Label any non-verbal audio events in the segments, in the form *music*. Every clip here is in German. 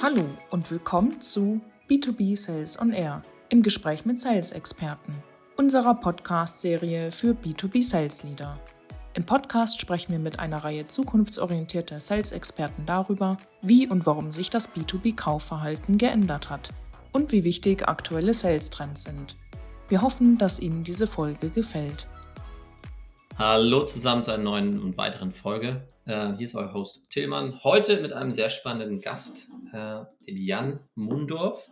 Hallo und willkommen zu B2B Sales on Air im Gespräch mit Sales-Experten, unserer Podcast-Serie für B2B Sales Leader. Im Podcast sprechen wir mit einer Reihe zukunftsorientierter Sales-Experten darüber, wie und warum sich das B2B-Kaufverhalten geändert hat und wie wichtig aktuelle Sales-Trends sind. Wir hoffen, dass Ihnen diese Folge gefällt. Hallo zusammen zu einer neuen und weiteren Folge. Äh, hier ist euer Host Tillmann. Heute mit einem sehr spannenden Gast, äh, dem Jan Mundorf.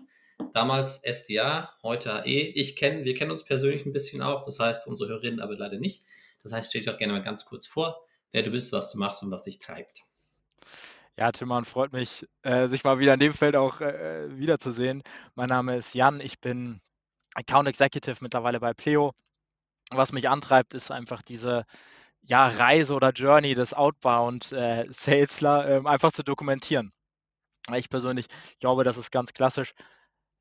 Damals SDA, heute AE. Ich kenne, wir kennen uns persönlich ein bisschen auch, das heißt unsere Hörerinnen aber leider nicht. Das heißt, stell dich doch gerne mal ganz kurz vor, wer du bist, was du machst und was dich treibt. Ja, Tillmann, freut mich, äh, sich mal wieder in dem Feld auch äh, wiederzusehen. Mein Name ist Jan, ich bin Account Executive mittlerweile bei Pleo was mich antreibt, ist einfach diese ja, Reise oder Journey des Outbound äh, Salesler äh, einfach zu dokumentieren. Ich persönlich glaube, das ist ganz klassisch.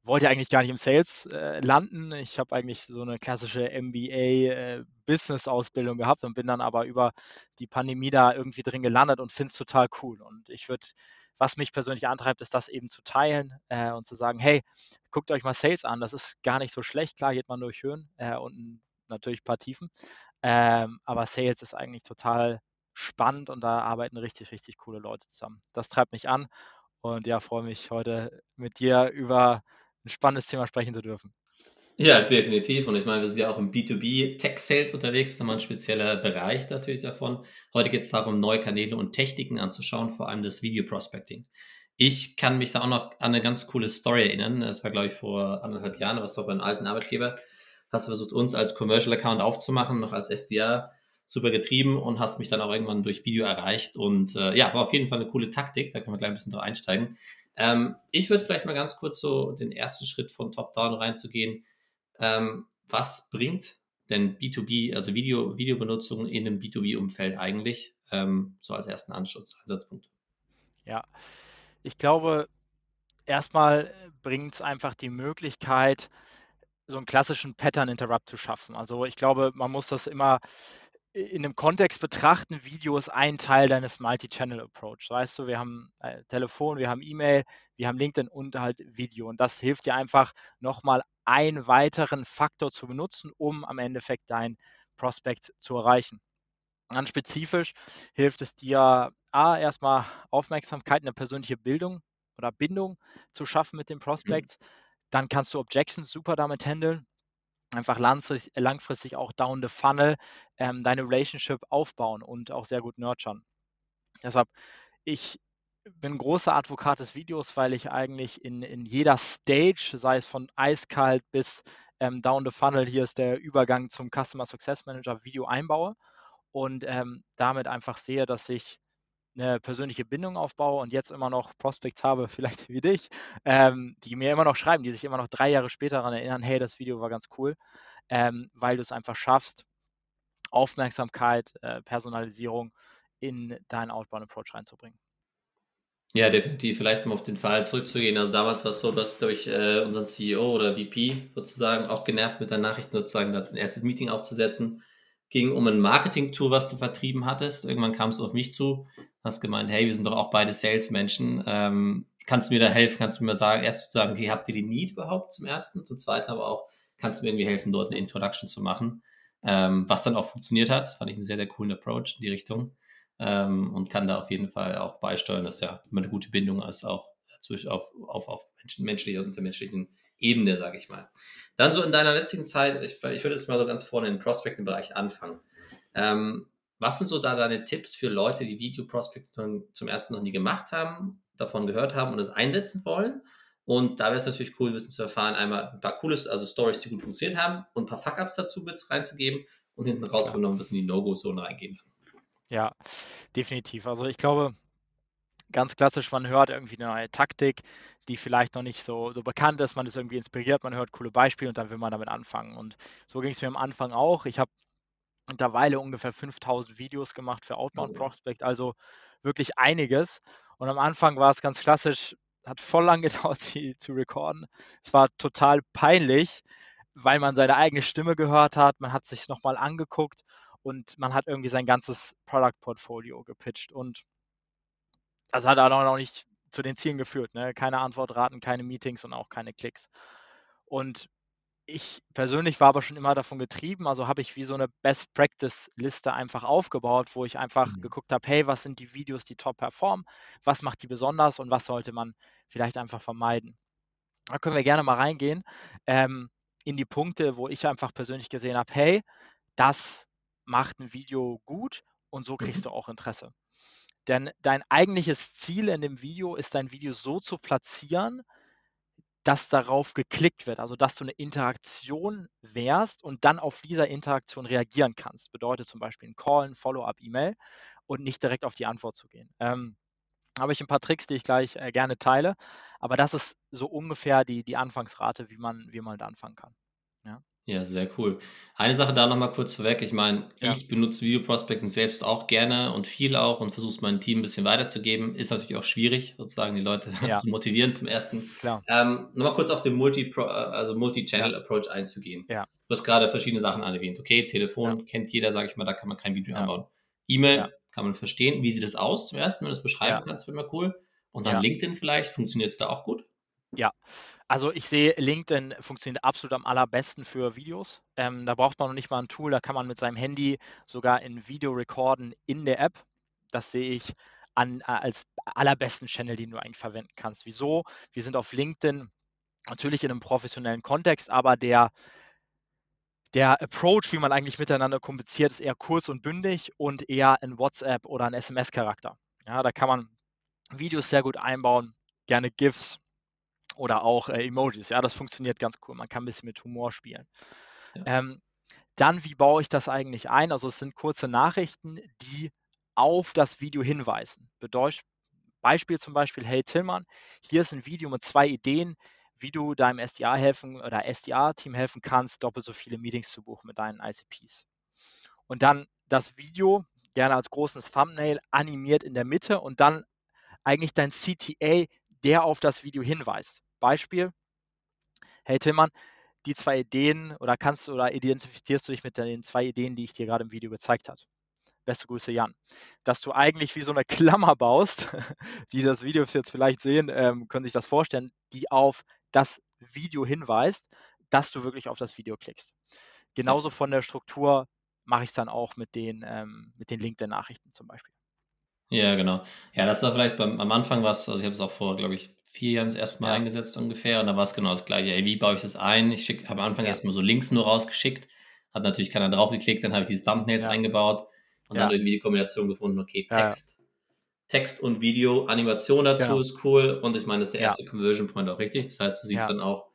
Wollte eigentlich gar nicht im Sales äh, landen. Ich habe eigentlich so eine klassische MBA-Business-Ausbildung äh, gehabt und bin dann aber über die Pandemie da irgendwie drin gelandet und finde es total cool. Und ich würde was mich persönlich antreibt, ist das eben zu teilen äh, und zu sagen, hey, guckt euch mal Sales an, das ist gar nicht so schlecht, klar geht man durch Höhen äh, und ein natürlich ein paar Tiefen. Ähm, aber Sales ist eigentlich total spannend und da arbeiten richtig, richtig coole Leute zusammen. Das treibt mich an und ja, freue mich heute mit dir über ein spannendes Thema sprechen zu dürfen. Ja, definitiv. Und ich meine, wir sind ja auch im B2B Tech Sales unterwegs, das ist nochmal ein spezieller Bereich natürlich davon. Heute geht es darum, neue Kanäle und Techniken anzuschauen, vor allem das Video Prospecting. Ich kann mich da auch noch an eine ganz coole Story erinnern. Das war, glaube ich, vor anderthalb Jahren, was doch bei einem alten Arbeitgeber hast versucht, uns als Commercial Account aufzumachen, noch als SDR super getrieben und hast mich dann auch irgendwann durch Video erreicht. Und äh, ja, war auf jeden Fall eine coole Taktik, da können wir gleich ein bisschen drauf einsteigen. Ähm, ich würde vielleicht mal ganz kurz so den ersten Schritt von Top-Down reinzugehen. Ähm, was bringt denn B2B, also Video, Videobenutzung in einem B2B-Umfeld eigentlich, ähm, so als ersten Anschluss, Ansatzpunkt? Ja, ich glaube, erstmal bringt es einfach die Möglichkeit, so einen klassischen Pattern Interrupt zu schaffen. Also ich glaube, man muss das immer in einem Kontext betrachten. Video ist ein Teil deines Multi-Channel Approach. Weißt du, wir haben äh, Telefon, wir haben E-Mail, wir haben LinkedIn und halt Video. Und das hilft dir einfach nochmal einen weiteren Faktor zu benutzen, um am Endeffekt dein Prospect zu erreichen. Ganz spezifisch hilft es dir, A, erstmal Aufmerksamkeit, eine persönliche Bildung oder Bindung zu schaffen mit dem Prospect. Mhm dann kannst du Objections super damit handeln. Einfach langfristig, auch down the funnel ähm, deine Relationship aufbauen und auch sehr gut nurturen. Deshalb, ich bin großer Advokat des Videos, weil ich eigentlich in, in jeder Stage, sei es von eiskalt bis ähm, down the funnel, hier ist der Übergang zum Customer Success Manager, Video einbaue und ähm, damit einfach sehe, dass ich eine persönliche Bindung aufbaue und jetzt immer noch Prospects habe, *laughs* vielleicht wie dich, ähm, die mir immer noch schreiben, die sich immer noch drei Jahre später daran erinnern, hey, das Video war ganz cool, ähm, weil du es einfach schaffst, Aufmerksamkeit, äh, Personalisierung in deinen Outbound-Approach reinzubringen. Ja, definitiv. Vielleicht um auf den Fall zurückzugehen. Also damals war es so, dass, glaube ich, äh, unseren CEO oder VP sozusagen auch genervt mit der Nachricht sozusagen ein erstes Meeting aufzusetzen. Ging um ein Marketing-Tool, was du vertrieben hattest. Irgendwann kam es auf mich zu, hast gemeint, hey, wir sind doch auch beide Salesmenschen. Ähm, kannst du mir da helfen? Kannst du mir sagen, erst sagen, okay, habt ihr die Need überhaupt zum ersten? Zum zweiten aber auch, kannst du mir irgendwie helfen, dort eine Introduction zu machen? Ähm, was dann auch funktioniert hat, fand ich einen sehr, sehr coolen Approach in die Richtung. Ähm, und kann da auf jeden Fall auch beisteuern, dass ja immer eine gute Bindung ist, auch zwischen auf, auf, auf menschlicher und intermenschlichen Ebene, sage ich mal. Dann so in deiner letzten Zeit, ich, ich würde jetzt mal so ganz vorne im Prospecting-Bereich anfangen. Ähm, was sind so da deine Tipps für Leute, die Video Prospecting zum ersten noch nie gemacht haben, davon gehört haben und es einsetzen wollen? Und da wäre es natürlich cool, wissen zu erfahren, einmal ein paar cooles, also Stories, die gut funktioniert haben und ein paar Fuck-Ups dazu mit reinzugeben und hinten raus noch ein bisschen in die No-Go-Zone reingehen. Ja, definitiv. Also ich glaube, ganz klassisch, man hört irgendwie eine neue Taktik, die vielleicht noch nicht so, so bekannt ist, man ist irgendwie inspiriert, man hört coole Beispiele und dann will man damit anfangen. Und so ging es mir am Anfang auch. Ich habe mittlerweile ungefähr 5000 Videos gemacht für Outbound oh. Prospect, also wirklich einiges. Und am Anfang war es ganz klassisch, hat voll lang *laughs* gedauert, sie zu recorden. Es war total peinlich, weil man seine eigene Stimme gehört hat, man hat sich nochmal angeguckt und man hat irgendwie sein ganzes Product Portfolio gepitcht. Und das hat auch noch nicht zu den Zielen geführt. Ne? Keine Antwortraten, keine Meetings und auch keine Klicks. Und ich persönlich war aber schon immer davon getrieben, also habe ich wie so eine Best Practice Liste einfach aufgebaut, wo ich einfach mhm. geguckt habe, hey, was sind die Videos, die top performen, was macht die besonders und was sollte man vielleicht einfach vermeiden. Da können wir gerne mal reingehen ähm, in die Punkte, wo ich einfach persönlich gesehen habe, hey, das macht ein Video gut und so kriegst mhm. du auch Interesse. Denn dein eigentliches Ziel in dem Video ist, dein Video so zu platzieren, dass darauf geklickt wird, also dass du eine Interaktion wärst und dann auf dieser Interaktion reagieren kannst. Bedeutet zum Beispiel ein Call, ein Follow-up-E-Mail und nicht direkt auf die Antwort zu gehen. Ähm, habe ich ein paar Tricks, die ich gleich äh, gerne teile, aber das ist so ungefähr die, die Anfangsrate, wie man, wie man da anfangen kann. Ja. Ja, sehr cool. Eine Sache da nochmal kurz vorweg. Ich meine, ja. ich benutze Video Prospecting selbst auch gerne und viel auch und versuche es meinem Team ein bisschen weiterzugeben. Ist natürlich auch schwierig, sozusagen die Leute *laughs* ja. zu motivieren zum ersten. Klar. Ähm, nochmal kurz auf den Multi also Multi-Channel-Approach einzugehen. Ja. Du hast gerade verschiedene Sachen erwähnt. Okay, Telefon kennt jeder, sage ich mal, da kann man kein Video anbauen. E-Mail kann man verstehen. Wie sieht das aus zum ersten, wenn du das beschreiben kannst, wäre mal cool. Und dann LinkedIn vielleicht, funktioniert es da auch gut? Ja, also ich sehe, LinkedIn funktioniert absolut am allerbesten für Videos. Ähm, da braucht man noch nicht mal ein Tool, da kann man mit seinem Handy sogar ein Video recorden in der App. Das sehe ich an, äh, als allerbesten Channel, den du eigentlich verwenden kannst. Wieso? Wir sind auf LinkedIn natürlich in einem professionellen Kontext, aber der, der Approach, wie man eigentlich miteinander kommuniziert, ist eher kurz und bündig und eher ein WhatsApp oder ein SMS-Charakter. Ja, da kann man Videos sehr gut einbauen, gerne GIFs, oder auch äh, Emojis. Ja, das funktioniert ganz cool. Man kann ein bisschen mit Humor spielen. Ja. Ähm, dann, wie baue ich das eigentlich ein? Also es sind kurze Nachrichten, die auf das Video hinweisen. Bedeutet, Beispiel zum Beispiel, hey Tillmann, hier ist ein Video mit zwei Ideen, wie du deinem SDA helfen oder SDA-Team helfen kannst, doppelt so viele Meetings zu buchen mit deinen ICPs. Und dann das Video, gerne als großes Thumbnail, animiert in der Mitte und dann eigentlich dein CTA, der auf das Video hinweist. Beispiel, hey Tillmann, die zwei Ideen oder kannst oder identifizierst du dich mit den zwei Ideen, die ich dir gerade im Video gezeigt habe? Beste Grüße, Jan. Dass du eigentlich wie so eine *laughs* Klammer baust, die das Video jetzt vielleicht sehen, ähm, können sich das vorstellen, die auf das Video hinweist, dass du wirklich auf das Video klickst. Genauso von der Struktur mache ich es dann auch mit den, ähm, mit den LinkedIn-Nachrichten zum Beispiel. Ja, genau. Ja, das war vielleicht beim, am Anfang was, also ich habe es auch vor, glaube ich, vier Jahren das erste Mal ja. eingesetzt ungefähr und da war es genau das gleiche. Ey, wie baue ich das ein? Ich habe am Anfang ja. erstmal so Links nur rausgeschickt, hat natürlich keiner draufgeklickt, dann habe ich diese Thumbnails ja. eingebaut und dann irgendwie die Kombination gefunden, okay, Text, Text und Video, Animation dazu ist cool und ich meine, das ist der erste Conversion Point auch richtig. Das heißt, du siehst dann auch,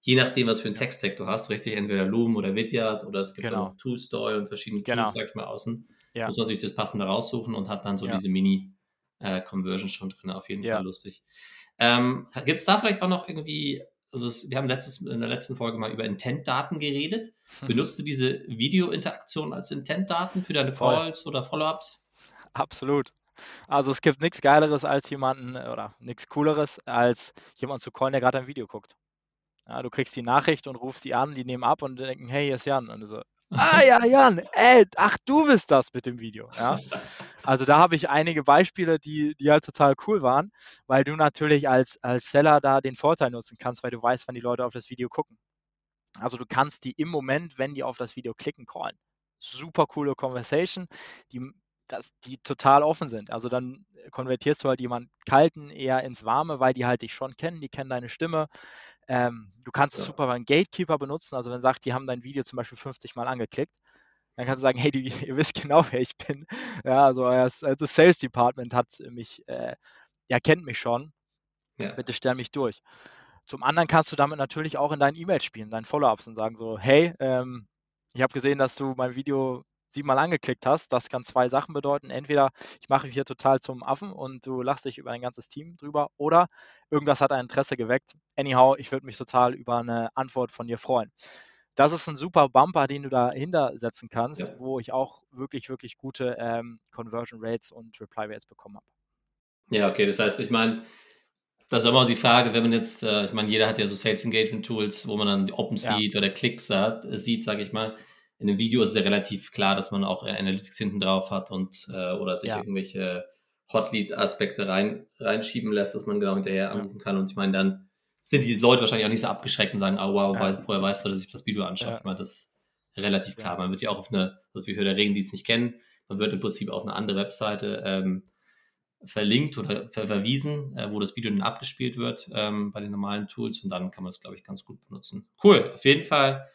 je nachdem, was für einen Text-Tag du hast, richtig, entweder Loom oder Vidyard oder es gibt genau. auch Two-Story und verschiedene genau. Tools, sag ich mal, außen ja. muss man sich das passende raussuchen und hat dann so ja. diese Mini-Conversions äh, schon drin. Auf jeden. Fall lustig. Ähm, Gibt es da vielleicht auch noch irgendwie, also es, wir haben letztes, in der letzten Folge mal über Intent-Daten geredet. Benutzt du diese Video-Interaktion als Intent-Daten für deine Voll. Calls oder Follow-ups? Absolut. Also es gibt nichts Geileres als jemanden oder nichts Cooleres als jemanden zu callen, der gerade ein Video guckt. Ja, du kriegst die Nachricht und rufst die an, die nehmen ab und denken, hey, hier ist Jan. Und so, Ah ja, Jan, ey, ach du bist das mit dem Video. Ja? Also da habe ich einige Beispiele, die, die halt total cool waren, weil du natürlich als, als Seller da den Vorteil nutzen kannst, weil du weißt, wann die Leute auf das Video gucken. Also du kannst die im Moment, wenn die auf das Video klicken, callen. Super coole Conversation, die, das, die total offen sind. Also dann konvertierst du halt jemanden kalten eher ins Warme, weil die halt dich schon kennen, die kennen deine Stimme, ähm, du kannst es super beim Gatekeeper benutzen, also wenn du sagst, die haben dein Video zum Beispiel 50 Mal angeklickt, dann kannst du sagen, *laughs* hey, die, ihr wisst genau, wer ich bin. Ja, also das Sales Department hat mich, äh, ja, kennt mich schon. Ja. Bitte stell mich durch. Zum anderen kannst du damit natürlich auch in deinen E-Mails spielen, deinen Follow-ups und sagen so, hey, ähm, ich habe gesehen, dass du mein Video siebenmal angeklickt hast, das kann zwei Sachen bedeuten. Entweder ich mache mich hier total zum Affen und du lachst dich über ein ganzes Team drüber oder irgendwas hat ein Interesse geweckt. Anyhow, ich würde mich total über eine Antwort von dir freuen. Das ist ein super Bumper, den du dahinter setzen kannst, ja. wo ich auch wirklich, wirklich gute ähm, Conversion Rates und Reply Rates bekommen habe. Ja, okay, das heißt, ich meine, das ist immer die Frage, wenn man jetzt, äh, ich meine, jeder hat ja so Sales Engagement Tools, wo man dann OpenSeed ja. oder Klicks hat, sieht, sage ich mal in dem Video ist es ja relativ klar, dass man auch Analytics hinten drauf hat und äh, oder sich ja. irgendwelche Hotlead-Aspekte rein, reinschieben lässt, dass man genau hinterher anrufen kann. Und ich meine, dann sind die Leute wahrscheinlich auch nicht so abgeschreckt und sagen, oh wow, ja. woher weißt du, dass ich das Video anschaue? Ja. Ich meine, das ist relativ klar. Man wird ja auch auf eine, also für Hörerregen, die es nicht kennen, man wird im Prinzip auf eine andere Webseite ähm, verlinkt oder ver verwiesen, äh, wo das Video dann abgespielt wird ähm, bei den normalen Tools und dann kann man es, glaube ich, ganz gut benutzen. Cool, auf jeden Fall.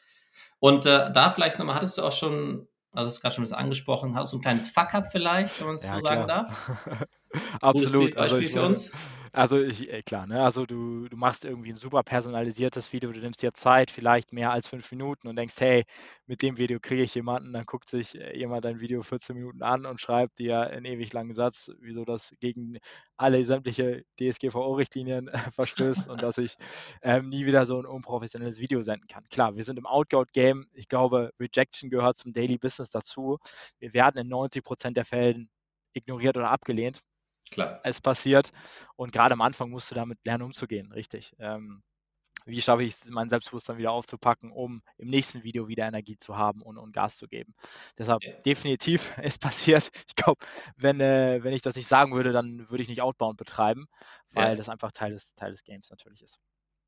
Und äh, da vielleicht nochmal, hattest du auch schon, also hast gerade schon das angesprochen, hast du ein kleines Fuck-up vielleicht, wenn man es ja, so sagen klar. darf? *laughs* Absolut. Beispiel also ich, für uns. Also ich, äh, klar, ne? Also du, du machst irgendwie ein super personalisiertes Video, du nimmst dir Zeit, vielleicht mehr als fünf Minuten und denkst, hey, mit dem Video kriege ich jemanden, dann guckt sich äh, jemand dein Video 14 Minuten an und schreibt dir einen ewig langen Satz, wieso das gegen alle sämtliche DSGVO-Richtlinien äh, *laughs* verstößt und dass ich ähm, nie wieder so ein unprofessionelles Video senden kann. Klar, wir sind im Outgout-Game. Ich glaube, Rejection gehört zum Daily Business dazu. Wir werden in 90 Prozent der Fällen ignoriert oder abgelehnt. Klar. Es passiert. Und gerade am Anfang musst du damit lernen, umzugehen, richtig. Ähm, wie schaffe ich es, mein Selbstbewusstsein wieder aufzupacken, um im nächsten Video wieder Energie zu haben und, und Gas zu geben. Deshalb ja. definitiv *laughs* ist passiert. Ich glaube, wenn, äh, wenn ich das nicht sagen würde, dann würde ich nicht Outbound betreiben, weil ja. das einfach Teil des, Teil des Games natürlich ist.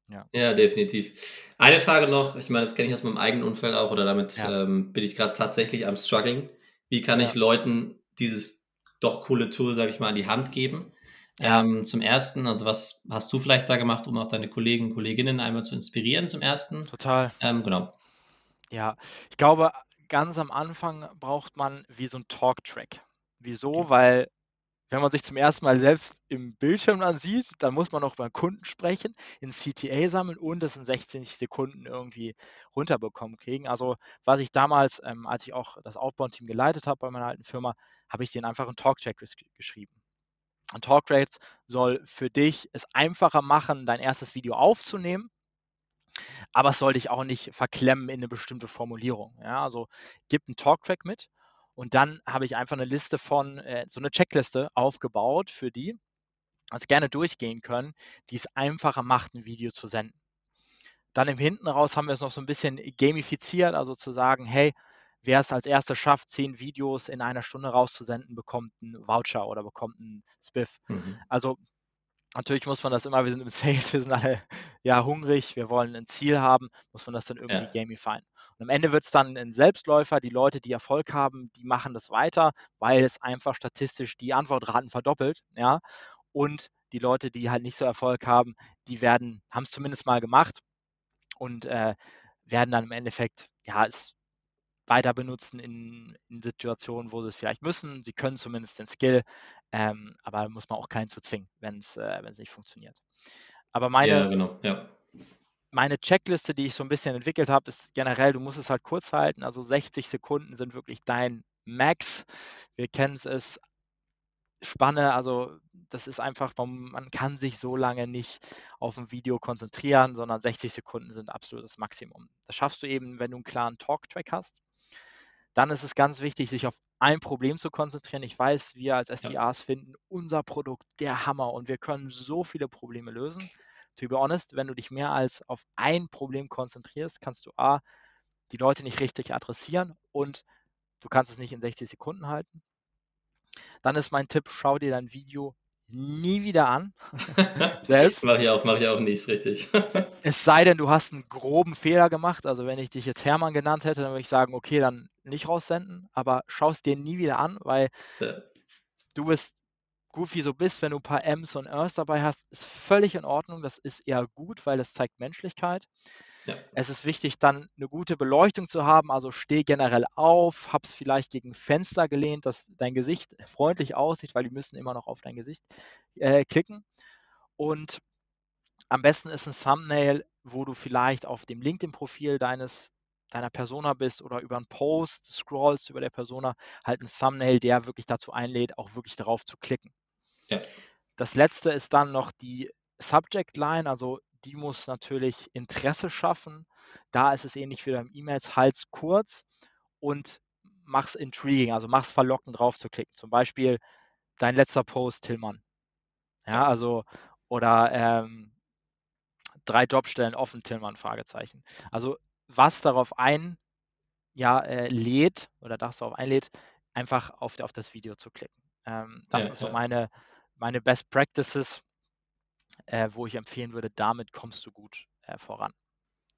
Ja. ja, definitiv. Eine Frage noch, ich meine, das kenne ich aus meinem eigenen Umfeld auch, oder damit ja. ähm, bin ich gerade tatsächlich am struggling. Wie kann ich Leuten dieses doch coole Tool, sage ich mal, an die Hand geben. Ähm, zum ersten, also was hast du vielleicht da gemacht, um auch deine Kollegen und Kolleginnen einmal zu inspirieren zum ersten? Total. Ähm, genau. Ja, ich glaube, ganz am Anfang braucht man wie so ein Talk-Track. Wieso? Weil wenn man sich zum ersten Mal selbst im Bildschirm ansieht, dann muss man über einen Kunden sprechen, in CTA sammeln und es in 16 Sekunden irgendwie runterbekommen kriegen. Also was ich damals, ähm, als ich auch das Outbound-Team geleitet habe bei meiner alten Firma, habe ich einfach einen Talktrack geschrieben. Ein Talktrack soll für dich es einfacher machen, dein erstes Video aufzunehmen, aber es soll dich auch nicht verklemmen in eine bestimmte Formulierung. Ja, also gib einen Talktrack mit und dann habe ich einfach eine Liste von, äh, so eine Checkliste aufgebaut für die, als gerne durchgehen können, die es einfacher macht, ein Video zu senden. Dann im Hinten raus haben wir es noch so ein bisschen gamifiziert, also zu sagen, hey, wer es als erster schafft, zehn Videos in einer Stunde rauszusenden, bekommt einen Voucher oder bekommt einen Spiff. Mhm. Also natürlich muss man das immer, wir sind im *laughs* Sales, wir sind alle ja hungrig, wir wollen ein Ziel haben, muss man das dann irgendwie ja. gamifieren. Und am Ende wird es dann ein Selbstläufer. Die Leute, die Erfolg haben, die machen das weiter, weil es einfach statistisch die Antwortraten verdoppelt. Ja? Und die Leute, die halt nicht so Erfolg haben, die werden, haben es zumindest mal gemacht und äh, werden dann im Endeffekt, ja, es weiter benutzen in, in, Situationen, wo sie es vielleicht müssen. Sie können zumindest den Skill, ähm, aber muss man auch keinen zu zwingen, wenn es äh, nicht funktioniert. Aber meine, ja, genau. ja meine Checkliste, die ich so ein bisschen entwickelt habe, ist generell, du musst es halt kurz halten. Also 60 Sekunden sind wirklich dein Max. Wir kennen es, Spanne, also das ist einfach, man kann sich so lange nicht auf ein Video konzentrieren, sondern 60 Sekunden sind absolutes Maximum. Das schaffst du eben, wenn du einen klaren Talk-Track hast. Dann ist es ganz wichtig, sich auf ein Problem zu konzentrieren. Ich weiß, wir als SDAs ja. finden unser Produkt der Hammer und wir können so viele Probleme lösen to be honest, wenn du dich mehr als auf ein Problem konzentrierst, kannst du A, die Leute nicht richtig adressieren und du kannst es nicht in 60 Sekunden halten. Dann ist mein Tipp, schau dir dein Video nie wieder an. *laughs* Selbst. Mache ich auch, mache ich auch nicht, richtig. *laughs* es sei denn, du hast einen groben Fehler gemacht. Also wenn ich dich jetzt Hermann genannt hätte, dann würde ich sagen, okay, dann nicht raussenden, aber schau es dir nie wieder an, weil ja. du bist gut wie so bist, wenn du ein paar M's und R's dabei hast, ist völlig in Ordnung. Das ist eher gut, weil das zeigt Menschlichkeit. Ja. Es ist wichtig, dann eine gute Beleuchtung zu haben. Also steh generell auf, hab's vielleicht gegen Fenster gelehnt, dass dein Gesicht freundlich aussieht, weil die müssen immer noch auf dein Gesicht äh, klicken. Und am besten ist ein Thumbnail, wo du vielleicht auf dem LinkedIn-Profil deines deiner Persona bist oder über einen Post scrollst über der Persona, halt ein Thumbnail, der wirklich dazu einlädt, auch wirklich darauf zu klicken. Ja. Das letzte ist dann noch die Subject Line, also die muss natürlich Interesse schaffen. Da ist es ähnlich wie beim E-Mails, halt's kurz und mach's intriguing, also mach's verlockend drauf zu klicken. Zum Beispiel dein letzter Post, Tillmann. Ja, also, oder ähm, drei Jobstellen offen, Tillmann, Fragezeichen. Also was darauf ein, ja, äh, lädt oder das darauf einlädt, einfach auf, auf das Video zu klicken. Ähm, das ja, sind so ja. meine, meine Best Practices, äh, wo ich empfehlen würde, damit kommst du gut äh, voran.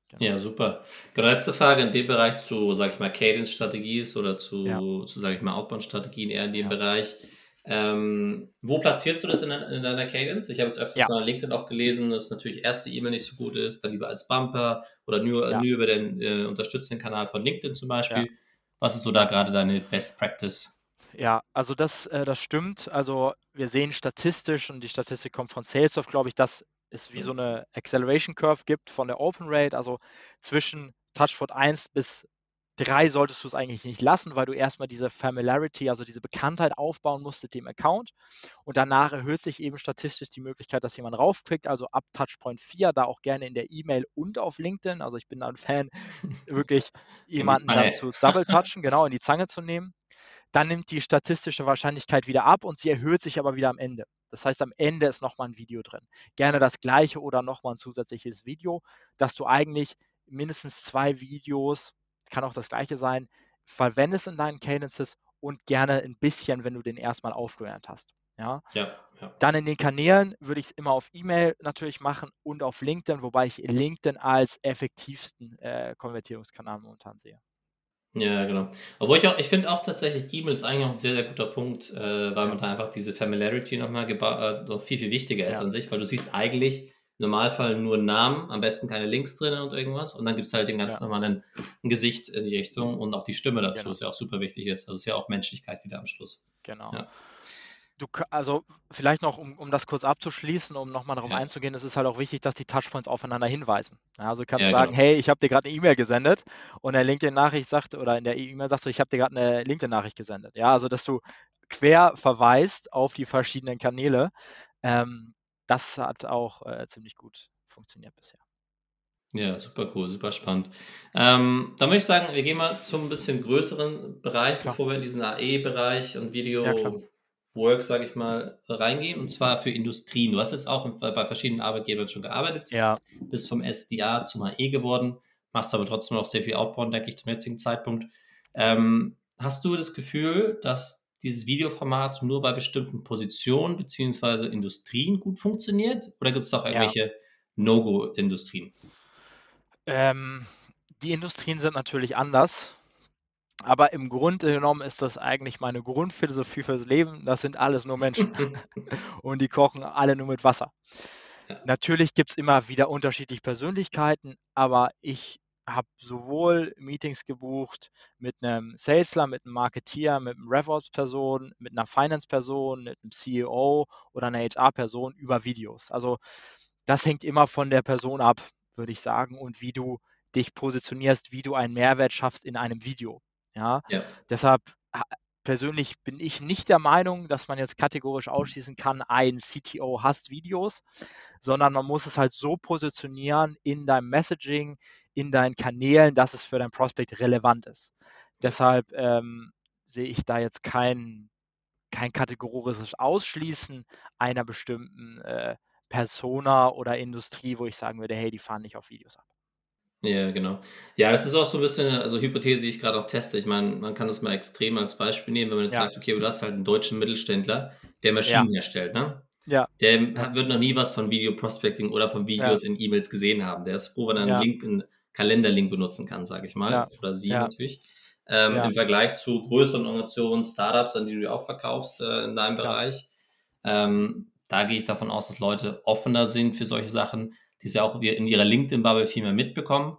Genau. Ja, super. Genau, letzte Frage in dem Bereich zu, sag ich mal, Cadence-Strategies oder zu, ja. zu sag ich mal, Outbound-Strategien eher in dem Bereich. Ähm, wo platzierst du das in, in deiner Cadence? Ich habe es öfters ja. mal LinkedIn auch gelesen, dass natürlich erste E-Mail nicht so gut ist, dann lieber als Bumper oder nur, ja. nur über den äh, unterstützenden Kanal von LinkedIn zum Beispiel. Ja. Was ist so da gerade deine Best Practice? Ja, also das, äh, das stimmt. Also wir sehen statistisch, und die Statistik kommt von Salesforce, glaube ich, dass es wie so eine Acceleration Curve gibt von der Open Rate. Also zwischen Touchpoint 1 bis drei solltest du es eigentlich nicht lassen, weil du erstmal diese Familiarity, also diese Bekanntheit aufbauen musst mit dem Account. Und danach erhöht sich eben statistisch die Möglichkeit, dass jemand raufklickt, also ab Touchpoint 4, da auch gerne in der E-Mail und auf LinkedIn. Also ich bin da ein Fan, *laughs* wirklich jemanden dann zu double touchen, genau, in die Zange zu nehmen. Dann nimmt die statistische Wahrscheinlichkeit wieder ab und sie erhöht sich aber wieder am Ende. Das heißt, am Ende ist nochmal ein Video drin. Gerne das gleiche oder nochmal ein zusätzliches Video, dass du eigentlich mindestens zwei Videos kann auch das gleiche sein. Verwende es in deinen Cadences und gerne ein bisschen, wenn du den erstmal aufgelernt hast. Ja? Ja, ja. Dann in den Kanälen würde ich es immer auf E-Mail natürlich machen und auf LinkedIn, wobei ich LinkedIn als effektivsten äh, Konvertierungskanal momentan sehe. Ja, genau. Obwohl ich auch, ich finde auch tatsächlich, E-Mail ist eigentlich auch ein sehr, sehr guter Punkt, äh, weil man da einfach diese Familiarity nochmal äh, noch viel, viel wichtiger ist ja. an sich, weil du siehst eigentlich, Normalfall nur Namen, am besten keine Links drin und irgendwas. Und dann gibt es halt den ganz ja. normalen ein Gesicht in die Richtung und auch die Stimme dazu, genau. was ja auch super wichtig ist. Das ist ja auch Menschlichkeit wieder am Schluss. Genau. Ja. Du, also vielleicht noch, um, um das kurz abzuschließen, um nochmal darauf ja. einzugehen, es ist halt auch wichtig, dass die Touchpoints aufeinander hinweisen. Ja, also kannst du sagen, genau. hey, ich habe dir gerade eine E-Mail gesendet und der LinkedIn-Nachricht sagt, oder in der E-Mail sagst du, ich habe dir gerade eine LinkedIn-Nachricht gesendet. Ja, also dass du quer verweist auf die verschiedenen Kanäle. Ähm, das hat auch äh, ziemlich gut funktioniert bisher. Ja, super cool, super spannend. Ähm, dann würde ich sagen, wir gehen mal zum ein bisschen größeren Bereich, klar. bevor wir in diesen AE-Bereich und Video ja, Work, sage ich mal, reingehen, und zwar für Industrien. Du hast jetzt auch bei verschiedenen Arbeitgebern schon gearbeitet, ja. bist vom SDA zum AE geworden, machst aber trotzdem noch sehr viel Outbound, denke ich, zum jetzigen Zeitpunkt. Ähm, hast du das Gefühl, dass dieses Videoformat nur bei bestimmten Positionen bzw. Industrien gut funktioniert? Oder gibt es auch irgendwelche ja. No-Go-Industrien? Ähm, die Industrien sind natürlich anders. Aber im Grunde genommen ist das eigentlich meine Grundphilosophie fürs Leben. Das sind alles nur Menschen. *laughs* und die kochen alle nur mit Wasser. Natürlich gibt es immer wieder unterschiedliche Persönlichkeiten, aber ich habe sowohl Meetings gebucht mit einem Salesler, mit einem Marketeer, mit einem RevOps-Person, mit einer Finance-Person, mit einem CEO oder einer HR-Person über Videos. Also das hängt immer von der Person ab, würde ich sagen, und wie du dich positionierst, wie du einen Mehrwert schaffst in einem Video. Ja, ja. deshalb persönlich bin ich nicht der Meinung, dass man jetzt kategorisch ausschließen kann, ein CTO hasst Videos, sondern man muss es halt so positionieren in deinem Messaging, in deinen Kanälen, dass es für dein Prospect relevant ist. Deshalb ähm, sehe ich da jetzt kein, kein kategorisches Ausschließen einer bestimmten äh, Persona oder Industrie, wo ich sagen würde, hey, die fahren nicht auf Videos ab. Ja, genau. Ja, das ist auch so ein bisschen, also Hypothese, die ich gerade auch teste. Ich meine, man kann das mal extrem als Beispiel nehmen, wenn man jetzt ja. sagt, okay, du hast halt einen deutschen Mittelständler, der Maschinen ja. herstellt, ne? Ja. Der ja. wird noch nie was von Video Prospecting oder von Videos in E-Mails gesehen haben. Der ist froh, wenn er einen Link, einen Kalenderlink benutzen kann, sage ich mal. Oder sie natürlich. Ähm, Im Vergleich zu größeren Organisationen, Startups, an die du auch verkaufst äh, in deinem Bereich. Ähm, da gehe ich davon aus, dass Leute offener sind für solche Sachen die es ja auch in ihrer LinkedIn-Bubble viel mehr mitbekommen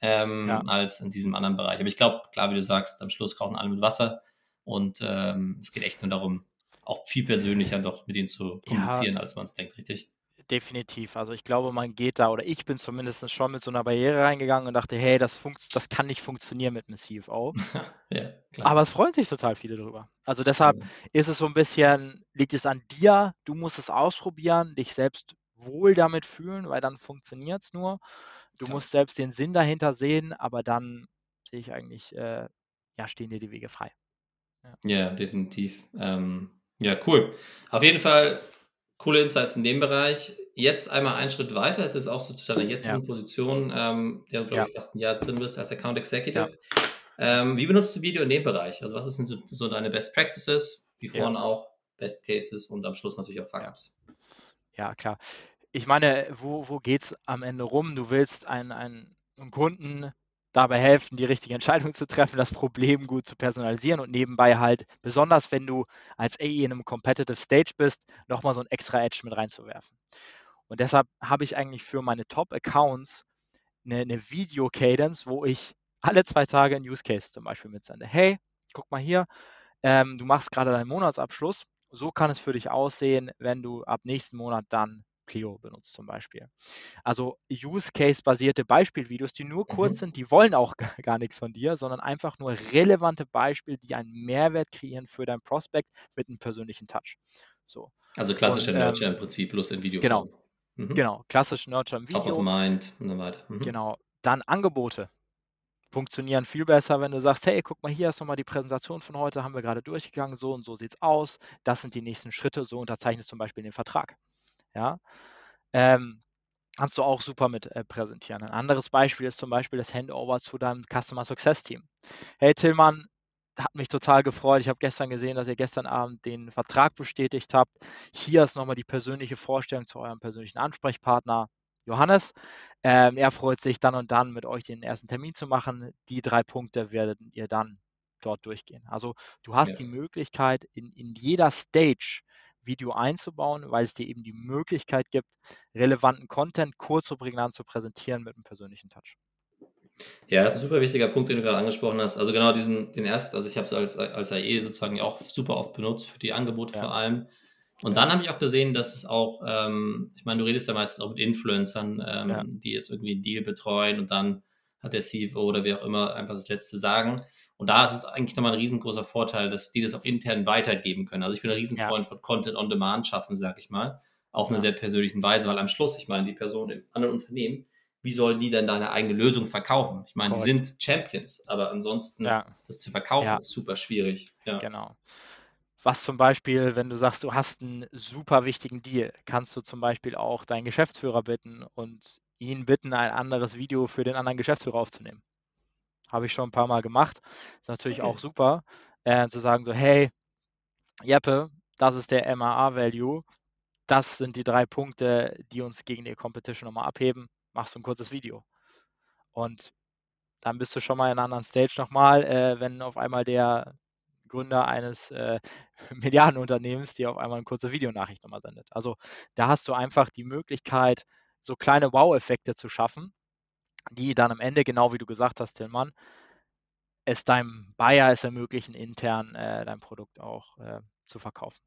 ähm, ja. als in diesem anderen Bereich. Aber ich glaube, klar, wie du sagst, am Schluss kochen alle mit Wasser und ähm, es geht echt nur darum, auch viel persönlicher doch mit ihnen zu kommunizieren, ja, als man es denkt, richtig? Definitiv. Also ich glaube, man geht da, oder ich bin zumindest schon mit so einer Barriere reingegangen und dachte, hey, das, das kann nicht funktionieren mit einem CFO. *laughs* ja, Aber es freuen sich total viele drüber. Also deshalb ja. ist es so ein bisschen, liegt es an dir, du musst es ausprobieren, dich selbst wohl damit fühlen, weil dann funktioniert es nur. Du musst selbst den Sinn dahinter sehen, aber dann sehe ich eigentlich, äh, ja, stehen dir die Wege frei. Ja, ja definitiv. Ähm, ja, cool. Auf jeden Fall coole Insights in dem Bereich. Jetzt einmal einen Schritt weiter. Es ist auch so zu deiner jetzigen ja. Position, ähm, der du, glaube ja. ich, fast ein Jahr drin bist als Account Executive. Ähm, wie benutzt du Video in dem Bereich? Also, was sind so, so deine Best Practices? Wie vorhin auch Best Cases und am Schluss natürlich auch Fuck-Ups. Ja. ja, klar. Ich meine, wo, wo geht es am Ende rum? Du willst einen, einen, einen Kunden dabei helfen, die richtige Entscheidung zu treffen, das Problem gut zu personalisieren und nebenbei halt, besonders wenn du als AE in einem Competitive Stage bist, nochmal so ein extra Edge mit reinzuwerfen. Und deshalb habe ich eigentlich für meine Top-Accounts eine, eine Video-Cadence, wo ich alle zwei Tage ein Use Case zum Beispiel mitsende. Hey, guck mal hier, ähm, du machst gerade deinen Monatsabschluss. So kann es für dich aussehen, wenn du ab nächsten Monat dann Clio benutzt zum Beispiel. Also Use-Case-basierte Beispielvideos, die nur kurz mhm. sind, die wollen auch *laughs* gar nichts von dir, sondern einfach nur relevante Beispiele, die einen Mehrwert kreieren für dein Prospekt mit einem persönlichen Touch. So. Also klassische und, ähm, Nurture im Prinzip, bloß in Video. Genau. Mhm. Genau, klassisch Nurture im Video. Top of Mind und so weiter. Mhm. Genau. Dann Angebote funktionieren viel besser, wenn du sagst, hey, guck mal, hier ist nochmal die Präsentation von heute, haben wir gerade durchgegangen, so und so sieht es aus, das sind die nächsten Schritte, so unterzeichnest zum Beispiel den Vertrag. Ja. Ähm, kannst du auch super mit äh, präsentieren. Ein anderes Beispiel ist zum Beispiel das Handover zu deinem Customer Success Team. Hey Tillmann, hat mich total gefreut. Ich habe gestern gesehen, dass ihr gestern Abend den Vertrag bestätigt habt. Hier ist nochmal die persönliche Vorstellung zu eurem persönlichen Ansprechpartner, Johannes. Ähm, er freut sich dann und dann mit euch den ersten Termin zu machen. Die drei Punkte werdet ihr dann dort durchgehen. Also du hast ja. die Möglichkeit, in, in jeder Stage Video einzubauen, weil es dir eben die Möglichkeit gibt, relevanten Content kurz und prägnant zu präsentieren mit einem persönlichen Touch. Ja, das ist ein super wichtiger Punkt, den du gerade angesprochen hast. Also genau diesen, den ersten, also ich habe es als, als AE sozusagen auch super oft benutzt, für die Angebote ja. vor allem. Und dann habe ich auch gesehen, dass es auch, ähm, ich meine, du redest ja meistens auch mit Influencern, ähm, ja. die jetzt irgendwie einen Deal betreuen und dann hat der CFO oder wie auch immer einfach das letzte Sagen. Und da ist es eigentlich nochmal ein riesengroßer Vorteil, dass die das auch intern weitergeben können. Also ich bin ein Riesenfreund ja. von Content on Demand schaffen, sag ich mal, auf ja. eine sehr persönlichen Weise, weil am Schluss, ich meine, die Person im anderen Unternehmen, wie sollen die denn deine eigene Lösung verkaufen? Ich meine, Correct. die sind Champions, aber ansonsten ja. das zu verkaufen ist super schwierig. Genau. Was zum Beispiel, wenn du sagst, du hast einen super wichtigen Deal, kannst du zum Beispiel auch deinen Geschäftsführer bitten und ihn bitten, ein anderes Video für den anderen Geschäftsführer aufzunehmen. Habe ich schon ein paar Mal gemacht. Ist natürlich okay. auch super, äh, zu sagen so, hey, Jeppe, das ist der MAA-Value. Das sind die drei Punkte, die uns gegen die Competition nochmal abheben. Machst du ein kurzes Video. Und dann bist du schon mal in einer anderen Stage nochmal, äh, wenn auf einmal der Gründer eines äh, *laughs* Milliardenunternehmens dir auf einmal eine kurze Videonachricht nochmal sendet. Also da hast du einfach die Möglichkeit, so kleine Wow-Effekte zu schaffen, die dann am Ende, genau wie du gesagt hast, Tillmann, es deinem Buyer es ermöglichen, intern äh, dein Produkt auch äh, zu verkaufen.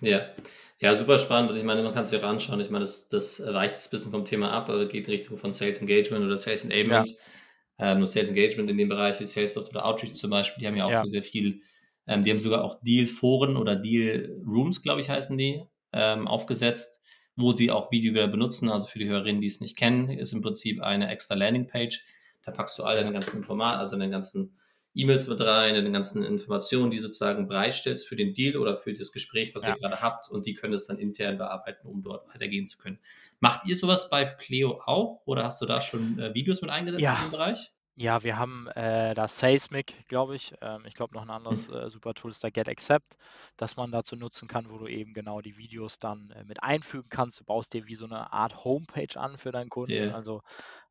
Ja, ja, super spannend. Und ich meine, man kann es sich auch anschauen. Ich meine, das, das weicht ein bisschen vom Thema ab, aber geht in Richtung von Sales Engagement oder Sales Enablement. Ja. Ähm, nur Sales Engagement in dem Bereich, wie Sales oder Outreach zum Beispiel, die haben ja auch ja. sehr, sehr viel. Ähm, die haben sogar auch Deal-Foren oder Deal-Rooms, glaube ich, heißen die, ähm, aufgesetzt, wo sie auch Video wieder benutzen. Also für die Hörerinnen, die es nicht kennen, ist im Prinzip eine extra Landingpage. Da packst du all deine ganzen Informationen, also deine ganzen E-Mails mit rein, deine ganzen Informationen, die sozusagen bereitstellst für den Deal oder für das Gespräch, was ja. ihr gerade habt und die können es dann intern bearbeiten, um dort weitergehen zu können. Macht ihr sowas bei Pleo auch oder hast du da schon äh, Videos mit eingesetzt ja. in dem Bereich? Ja, wir haben äh, das Seismic, glaube ich. Ähm, ich glaube, noch ein anderes mhm. äh, super Tool ist der Get Accept, das man dazu nutzen kann, wo du eben genau die Videos dann äh, mit einfügen kannst. Du baust dir wie so eine Art Homepage an für deinen Kunden, yeah. also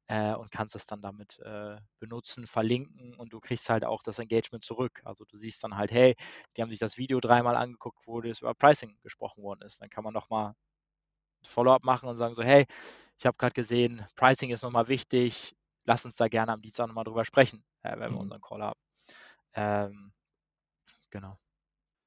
äh, und kannst es dann damit äh, benutzen, verlinken und du kriegst halt auch das Engagement zurück. Also du siehst dann halt, hey, die haben sich das Video dreimal angeguckt, wo das über Pricing gesprochen worden ist. Dann kann man nochmal Follow-up machen und sagen so, hey, ich habe gerade gesehen, Pricing ist nochmal wichtig, lass uns da gerne am Dienstag nochmal drüber sprechen, äh, wenn wir mhm. unseren Call haben. Ähm, genau.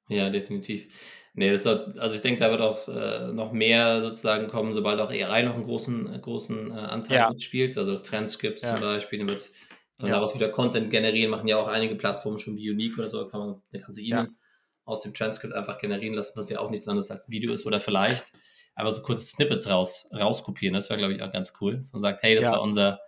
Ja, definitiv. Nee, das wird, also ich denke, da wird auch äh, noch mehr sozusagen kommen, sobald auch AI noch einen großen, großen äh, Anteil ja. mitspielt. Also Transcripts ja. zum Beispiel, dann wird ja. daraus wieder Content generieren, machen ja auch einige Plattformen schon wie Unique oder so, kann man eine ganze E-Mail aus dem Transcript einfach generieren lassen, was ja auch nichts anderes als Video ist oder vielleicht einfach so kurze Snippets raus, rauskopieren. Das wäre, glaube ich, auch ganz cool. Dass man sagt, hey, das war unser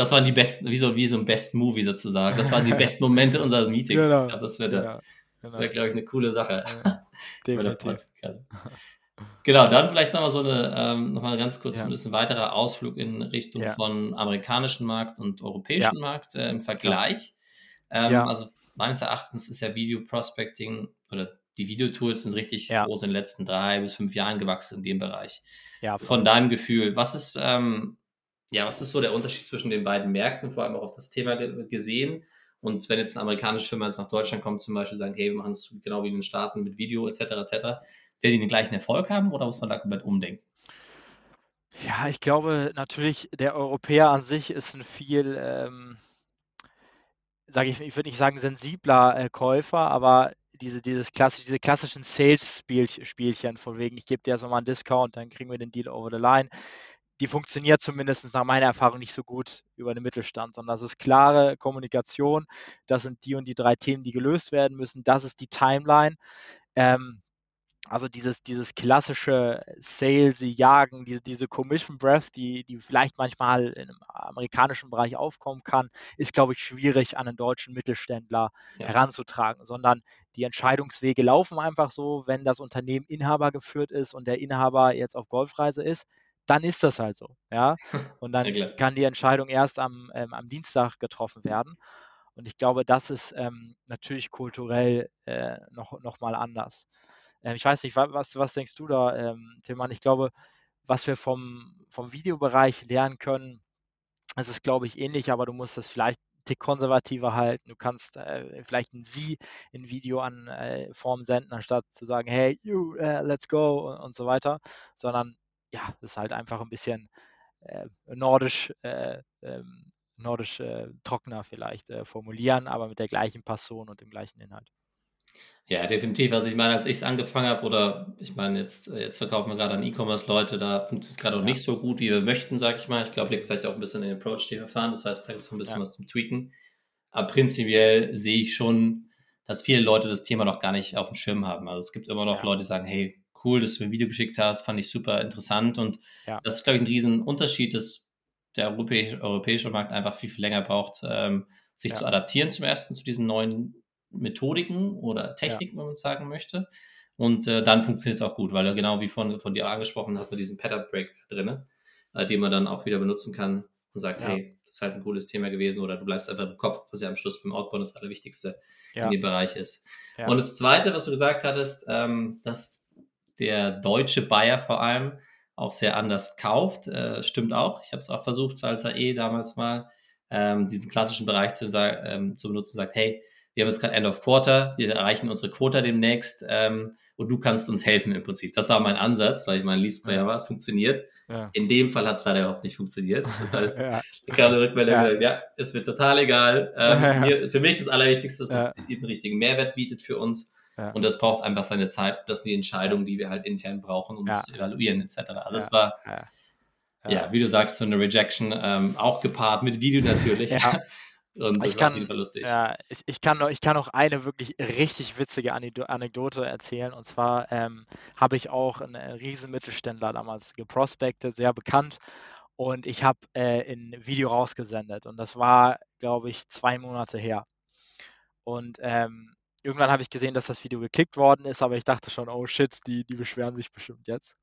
das waren die besten, wie so, wie so ein Best Movie sozusagen. Das waren die *laughs* besten Momente unseres Meetings. Genau. Ich glaube, das wäre, ja, genau. wär, glaube ich, eine coole Sache. Ja, *laughs* definitiv. genau, dann vielleicht nochmal so eine, ähm, nochmal ganz kurz ja. ein bisschen weiterer Ausflug in Richtung ja. von amerikanischen Markt und europäischen. Markt äh, im Vergleich. Ähm, also meines Erachtens ist ja Video Prospecting oder die Videotools sind richtig Ja. groß in den letzten drei bis fünf Jahren gewachsen in dem Bereich. Ja. Von deinem Gefühl, was ist, ähm, ja, was ist so der Unterschied zwischen den beiden Märkten, vor allem auch auf das Thema ge gesehen? Und wenn jetzt eine amerikanische Firma jetzt nach Deutschland kommt, zum Beispiel sagen, hey, wir machen es genau wie in den Staaten mit Video etc. etc., werden die den gleichen Erfolg haben oder muss man da komplett umdenken? Ja, ich glaube natürlich, der Europäer an sich ist ein viel, ähm, sage ich, ich würde nicht sagen sensibler äh, Käufer, aber diese, dieses klassisch, diese klassischen Sales-Spielchen, von wegen, ich gebe dir jetzt nochmal einen Discount, dann kriegen wir den Deal over the line, die funktioniert zumindest nach meiner Erfahrung nicht so gut über den Mittelstand, sondern das ist klare Kommunikation, das sind die und die drei Themen, die gelöst werden müssen, das ist die Timeline. Ähm, also dieses, dieses klassische Sales, Jagen, diese, diese Commission Breath, die, die vielleicht manchmal im amerikanischen Bereich aufkommen kann, ist, glaube ich, schwierig an einen deutschen Mittelständler Ja. heranzutragen, sondern die Entscheidungswege laufen einfach so, wenn das Unternehmen Inhaber geführt ist und der Inhaber jetzt auf Golfreise ist, dann ist das halt so, ja. *laughs* Und dann Ja, kann die Entscheidung erst am, ähm, am Dienstag getroffen werden. Und ich glaube, das ist ähm, natürlich kulturell äh, noch, noch mal anders. Ähm, ich weiß nicht, wa- was, was denkst du da, ähm, Tilman? Ich glaube, was wir vom, vom Videobereich lernen können, es ist, glaube ich, ähnlich, aber du musst das vielleicht Tick konservativer halten. Du kannst äh, vielleicht ein Sie in Video an äh, Form senden, anstatt zu sagen, hey, you, äh, let's go und, und so weiter, sondern ja, das ist halt einfach ein bisschen äh, nordisch, äh, ähm, nordisch äh, trockener vielleicht äh, formulieren, aber mit der gleichen Passion und dem gleichen Inhalt. Ja, definitiv. Also ich meine, als ich es angefangen habe, oder ich meine, jetzt, jetzt verkaufen wir gerade an E-Commerce-Leute, da funktioniert es gerade noch Ja. nicht so gut, wie wir möchten, sag ich mal. Ich glaube, liegt vielleicht auch ein bisschen in den Approach, den wir fahren. Das heißt, da gibt es noch ein bisschen Ja. was zum Tweaken. Aber prinzipiell sehe ich schon, dass viele Leute das Thema noch gar nicht auf dem Schirm haben. Also es gibt immer noch Ja. Leute, die sagen, hey, cool, dass du mir ein Video geschickt hast, fand ich super interessant. Und Ja. das ist, glaube ich, ein riesen Unterschied, dass der europäische, europäische Markt einfach viel, viel länger braucht, ähm, sich Ja. zu adaptieren zum ersten zu diesen neuen Methodiken oder Techniken, wenn man es sagen möchte. Und äh, dann funktioniert es auch gut, weil er genau wie von, von dir angesprochen hat, mit diesem Pattern Break drin, äh, den man dann auch wieder benutzen kann und sagt, Ja. hey, das ist halt ein cooles Thema gewesen oder du bleibst einfach im Kopf, was ja am Schluss beim Outbound das Allerwichtigste Ja. in dem Bereich ist. Ja. Und das Zweite, was du gesagt hattest, ähm, dass der deutsche Buyer vor allem auch sehr anders kauft, äh, stimmt auch. Ich habe es auch versucht, als er eh damals mal ähm, diesen klassischen Bereich zu, ähm, zu benutzen, sagt, hey, wir haben jetzt gerade End of Quarter, wir erreichen unsere Quota demnächst ähm, und du kannst uns helfen im Prinzip. Das war mein Ansatz, weil ich mein Least Player war, es funktioniert. Ja. In dem Fall hat es leider überhaupt nicht funktioniert. Das heißt, *laughs* ja. ich Rückmeldung, Ja. ja. ja, es wird total egal. Ähm, *laughs* Ja. mir, für mich ist das Allerwichtigste, dass es den richtigen Mehrwert bietet für uns. Ja. Und das braucht einfach seine Zeit. Das sind die Entscheidungen, die wir halt intern brauchen, um Ja. das zu evaluieren, etc. Also das war, Ja. wie du sagst, so eine Rejection, ähm, auch gepaart mit Video natürlich. *laughs* Und Ich kann- jeden Fall lustig. Ja, ich, ich, kann noch, ich kann noch eine wirklich richtig witzige Anekdote erzählen. Und zwar ähm, habe ich auch einen äh, riesen Mittelständler damals geprospectet, sehr bekannt. Und ich habe äh, ein Video rausgesendet. Und das war, glaube ich, zwei Monate her. Und ähm, irgendwann habe ich gesehen, dass das Video geklickt worden ist, aber ich dachte schon, oh shit, die, die beschweren sich bestimmt jetzt.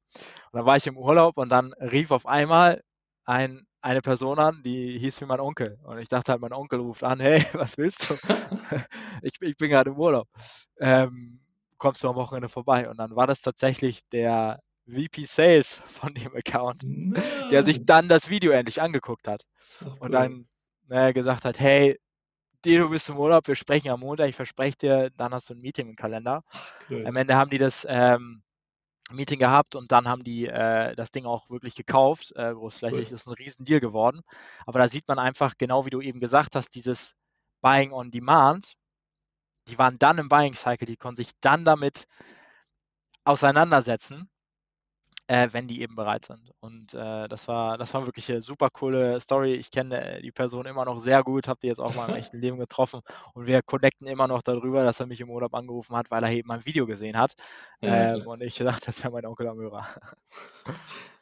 Und dann war ich im Urlaub und dann rief auf einmal ein, eine Person an, die hieß wie mein Onkel. Und ich dachte halt, mein Onkel ruft an, hey, *laughs* was willst du? *laughs* ich, ich bin gerade im Urlaub. Ähm, kommst du am Wochenende vorbei? Und dann war das tatsächlich der VP Sales von dem Account, der sich dann das Video endlich angeguckt hat Ach, und cool. dann äh, gesagt hat, hey, dir, du bist im Urlaub, wir sprechen am Montag, ich verspreche dir, dann hast du ein Meeting im Kalender. cool. Am Ende haben die das ähm, Meeting gehabt und dann haben die äh, das Ding auch wirklich gekauft. Äh, großflächig Cool. ist ein Riesendeal geworden. Aber da sieht man einfach, genau wie du eben gesagt hast, dieses Buying on Demand, die waren dann im Buying Cycle, die konnten sich dann damit auseinandersetzen, äh, wenn die eben bereit sind. Und äh, das war, das war wirklich eine super coole Story. Ich kenne äh, die Person immer noch sehr gut, habe die jetzt auch mal im echten Leben getroffen und wir connecten immer noch darüber, dass er mich im Urlaub angerufen hat, weil er eben mein Video gesehen hat. Ja, ähm, und ich dachte, das wäre mein Onkel am Hörer.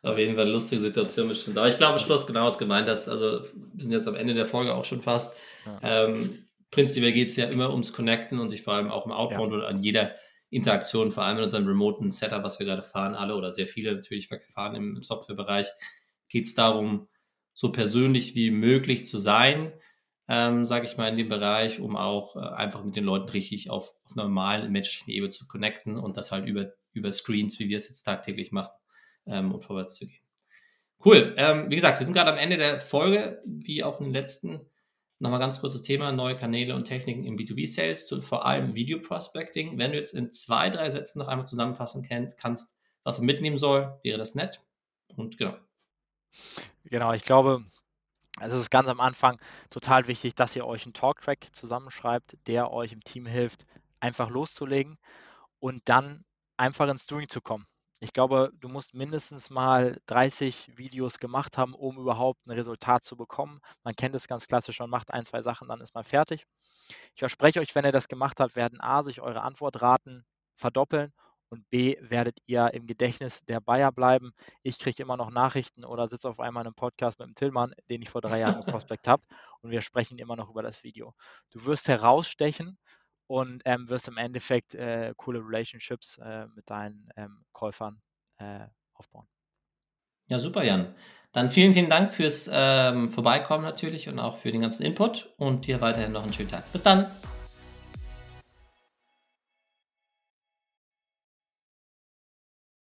Auf jeden Fall eine lustige Situation bestimmt. Aber ich glaube, Schluss genau was gemeint hast. Also, wir sind jetzt am Ende der Folge auch schon fast. Ja. Ähm, prinzipiell geht es ja immer ums Connecten und ich vor allem auch im Outbound oder an jeder Interaktion, vor allem in unserem remoten Setup, was wir gerade fahren, alle oder sehr viele natürlich fahren im, Softwarebereich, geht es darum, so persönlich wie möglich zu sein. ähm, sage ich mal, in dem Bereich, um auch äh, einfach mit den Leuten richtig auf, auf normalen menschlichen Ebene zu connecten und das halt über, über Screens, wie wir es jetzt tagtäglich machen, ähm, und vorwärts zu gehen. Cool. Ähm, wie gesagt, wir sind gerade am Ende der Folge, wie auch in den letzten. Nochmal ganz kurzes Thema, neue Kanäle und Techniken im B2B-Sales, vor allem Video Prospecting. Wenn du jetzt in zwei, drei Sätzen noch einmal zusammenfassen kennt, kannst, was man mitnehmen soll, wäre das nett. Und genau. Genau, ich glaube, es ist ganz am Anfang total wichtig, dass ihr euch einen Talktrack zusammenschreibt, der euch im Team hilft, einfach loszulegen und dann einfach ins Doing zu kommen. Ich glaube, du musst mindestens mal 30 Videos gemacht haben, um überhaupt ein Resultat zu bekommen. Man kennt es ganz klassisch, man macht ein, zwei Sachen, dann ist man fertig. Ich verspreche euch, wenn ihr das gemacht habt, werden A, sich eure Antwortraten verdoppeln und B, werdet ihr im Gedächtnis der Bayer bleiben. Ich kriege immer noch Nachrichten oder sitze auf einmal in einem Podcast mit dem Tillmann, den ich vor drei Jahren *laughs* im Prospekt habe und wir sprechen immer noch über das Video. Du wirst herausstechen und ähm, wirst im Endeffekt äh, coole Relationships äh, mit deinen ähm, Käufern äh, aufbauen. Ja, super, Jan. Dann vielen, vielen Dank fürs ähm, Vorbeikommen natürlich und auch für den ganzen Input und dir weiterhin noch einen schönen Tag. Bis dann.